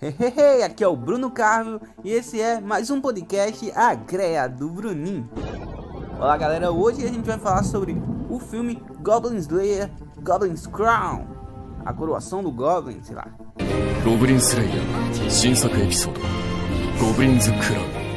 Hehehe, aqui é o Bruno Carvalho e esse é mais um podcast A Greia do Bruninho. Olá galera, hoje a gente vai falar sobre o filme Goblin Slayer Goblin's Crown A coroação do Goblin, sei lá. Goblin Slayer, novo episódio Goblin's Crown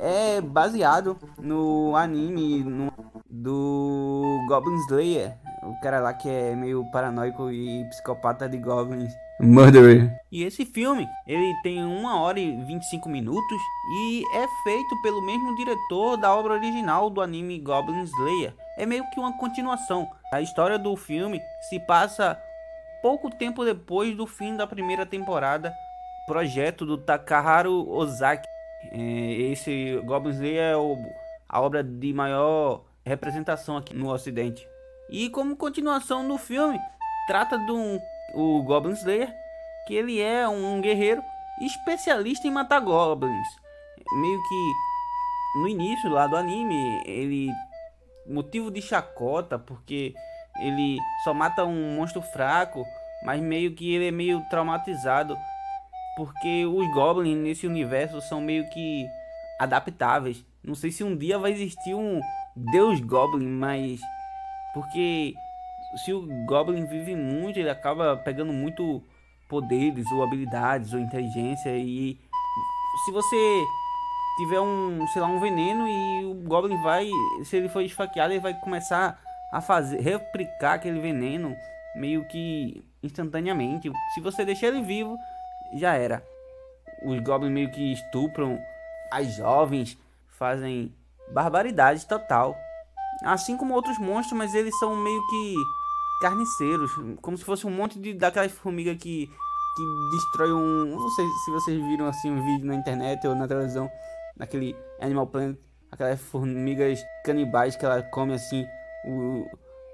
é baseado no anime no, do Goblin Slayer, o cara lá que é meio paranoico e psicopata de goblins. Murderer. E esse filme, ele tem 1 hora e 25 minutos e é feito pelo mesmo diretor da obra original do anime Goblin Slayer. É meio que uma continuação. A história do filme se passa pouco tempo depois do fim da primeira temporada, projeto do Takaharu Ozaki. É, esse Goblin Slayer é a obra de maior representação aqui no ocidente. E como continuação do filme, trata de um o Goblin Slayer, que ele é um guerreiro especialista em matar goblins. Meio que no início lá do anime, ele motivo de chacota, porque ele só mata um monstro fraco, mas meio que ele é meio traumatizado, porque os goblins nesse universo são meio que adaptáveis. Não sei se um dia vai existir um Deus Goblin, mas porque se o Goblin vive muito, ele acaba pegando muito poderes, ou habilidades, ou inteligência. E se você tiver um, sei lá, um veneno e o Goblin vai, se ele for esfaqueado, ele vai começar a fazer, replicar aquele veneno meio que instantaneamente. Se você deixar ele vivo, já era. Os Goblins meio que estupram as jovens, fazem barbaridade total. Assim como outros monstros, mas eles são meio que carniceiros, como se fosse um monte de daquelas formigas que que destrói um, não sei se vocês viram assim um vídeo na internet ou na televisão, naquele Animal Planet, aquelas formigas canibais que ela come assim o,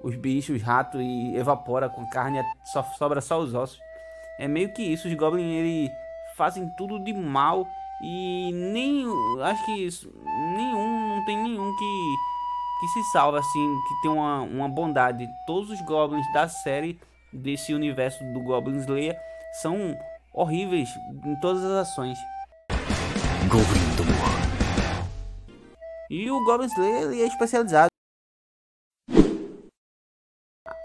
os bichos, os ratos e evapora com carne, só sobra só os ossos. É meio que isso, os goblins eles fazem tudo de mal e nem acho que isso, nenhum não tem nenhum que que se salva, assim, que tem uma, uma bondade. Todos os goblins da série, desse universo do Goblin Slayer, são horríveis em todas as ações. Goblin do E o Goblin Slayer ele é especializado.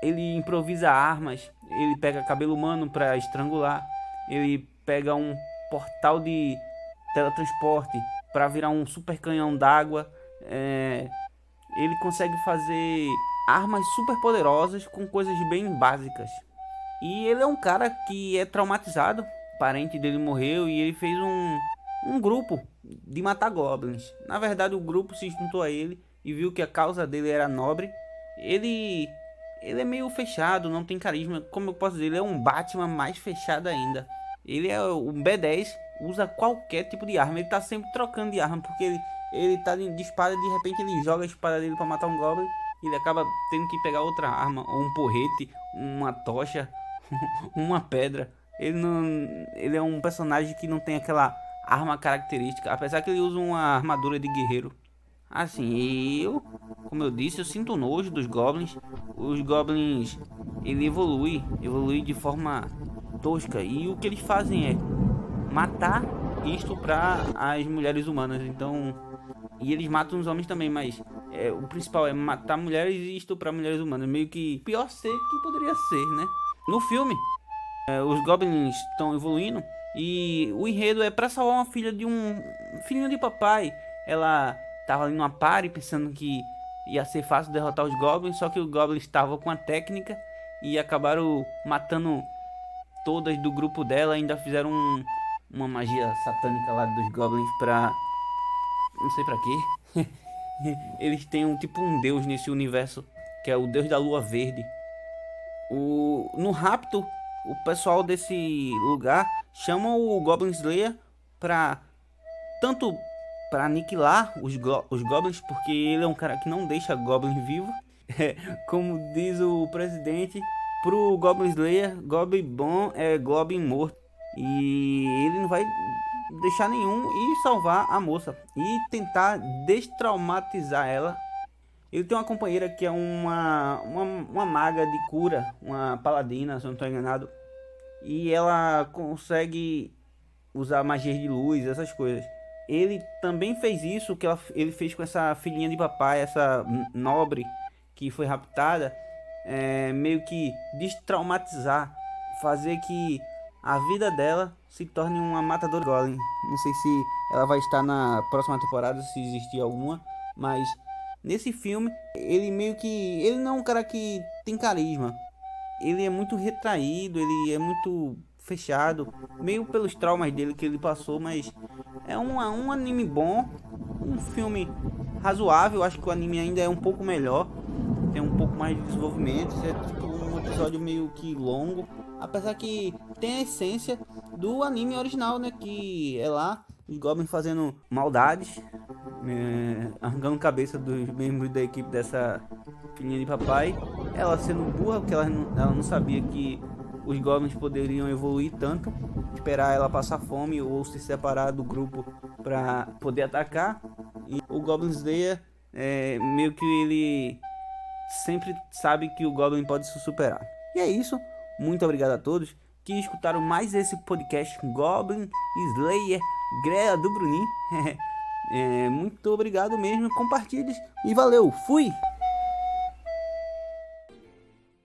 Ele improvisa armas, ele pega cabelo humano para estrangular, ele pega um portal de teletransporte para virar um super canhão d'água. É, ele consegue fazer armas super poderosas com coisas bem básicas. E ele é um cara que é traumatizado, o parente dele morreu e ele fez um, um grupo de matar goblins. Na verdade, o grupo se juntou a ele e viu que a causa dele era nobre. Ele ele é meio fechado, não tem carisma, como eu posso dizer, ele é um Batman mais fechado ainda. Ele é o B10, usa qualquer tipo de arma, ele tá sempre trocando de arma porque ele ele tá de espada de repente ele joga a espada dele para matar um goblin e ele acaba tendo que pegar outra arma, ou um porrete, uma tocha, uma pedra. Ele não ele é um personagem que não tem aquela arma característica, apesar que ele usa uma armadura de guerreiro. Assim, eu, como eu disse, eu sinto nojo dos goblins. Os goblins, ele evolui, evolui de forma tosca e o que eles fazem é matar e estuprar as mulheres humanas. Então, e eles matam os homens também, mas é, o principal é matar mulheres e estuprar mulheres humanas. Meio que pior ser que poderia ser, né? No filme, é, os goblins estão evoluindo e o enredo é para salvar uma filha de um filhinho de papai. Ela tava ali numa party pensando que ia ser fácil derrotar os goblins, só que os goblins estavam com a técnica e acabaram matando todas do grupo dela. Ainda fizeram um, uma magia satânica lá dos goblins pra não sei para quê. Eles têm um tipo um deus nesse universo, que é o deus da lua verde. O no rapto, o pessoal desse lugar chama o Goblin Slayer para tanto para aniquilar os, go os goblins, porque ele é um cara que não deixa goblin vivo. Como diz o presidente, pro Goblin Slayer, Goblin bom é Goblin morto. E ele não vai deixar nenhum e salvar a moça e tentar destraumatizar ela. Ele tem uma companheira que é uma, uma, uma maga de cura, uma paladina, se eu não estou enganado. e ela consegue usar magia de luz, essas coisas. Ele também fez isso que ela, ele fez com essa filhinha de papai, essa nobre que foi raptada, é, meio que destraumatizar, fazer que a vida dela se torne uma matadora golem. Não sei se ela vai estar na próxima temporada, se existir alguma, mas nesse filme ele meio que ele não é um cara que tem carisma. Ele é muito retraído, ele é muito fechado, meio pelos traumas dele que ele passou, mas é um, um anime bom, um filme razoável. Acho que o anime ainda é um pouco melhor, tem um pouco mais de desenvolvimento. É tipo episódio meio que longo, apesar que tem a essência do anime original, né? Que é lá os goblins fazendo maldades, é, arrancando cabeça dos membros da equipe dessa filhinha de papai. Ela sendo burra, porque ela não, ela não sabia que os goblins poderiam evoluir tanto, esperar ela passar fome ou se separar do grupo para poder atacar. E o Goblin Slayer, é, meio que ele sempre sabe que o Goblin pode se superar. E é isso. Muito obrigado a todos que escutaram mais esse podcast Goblin Slayer Greia do Brunin. é, muito obrigado mesmo. Compartilhe e valeu. Fui!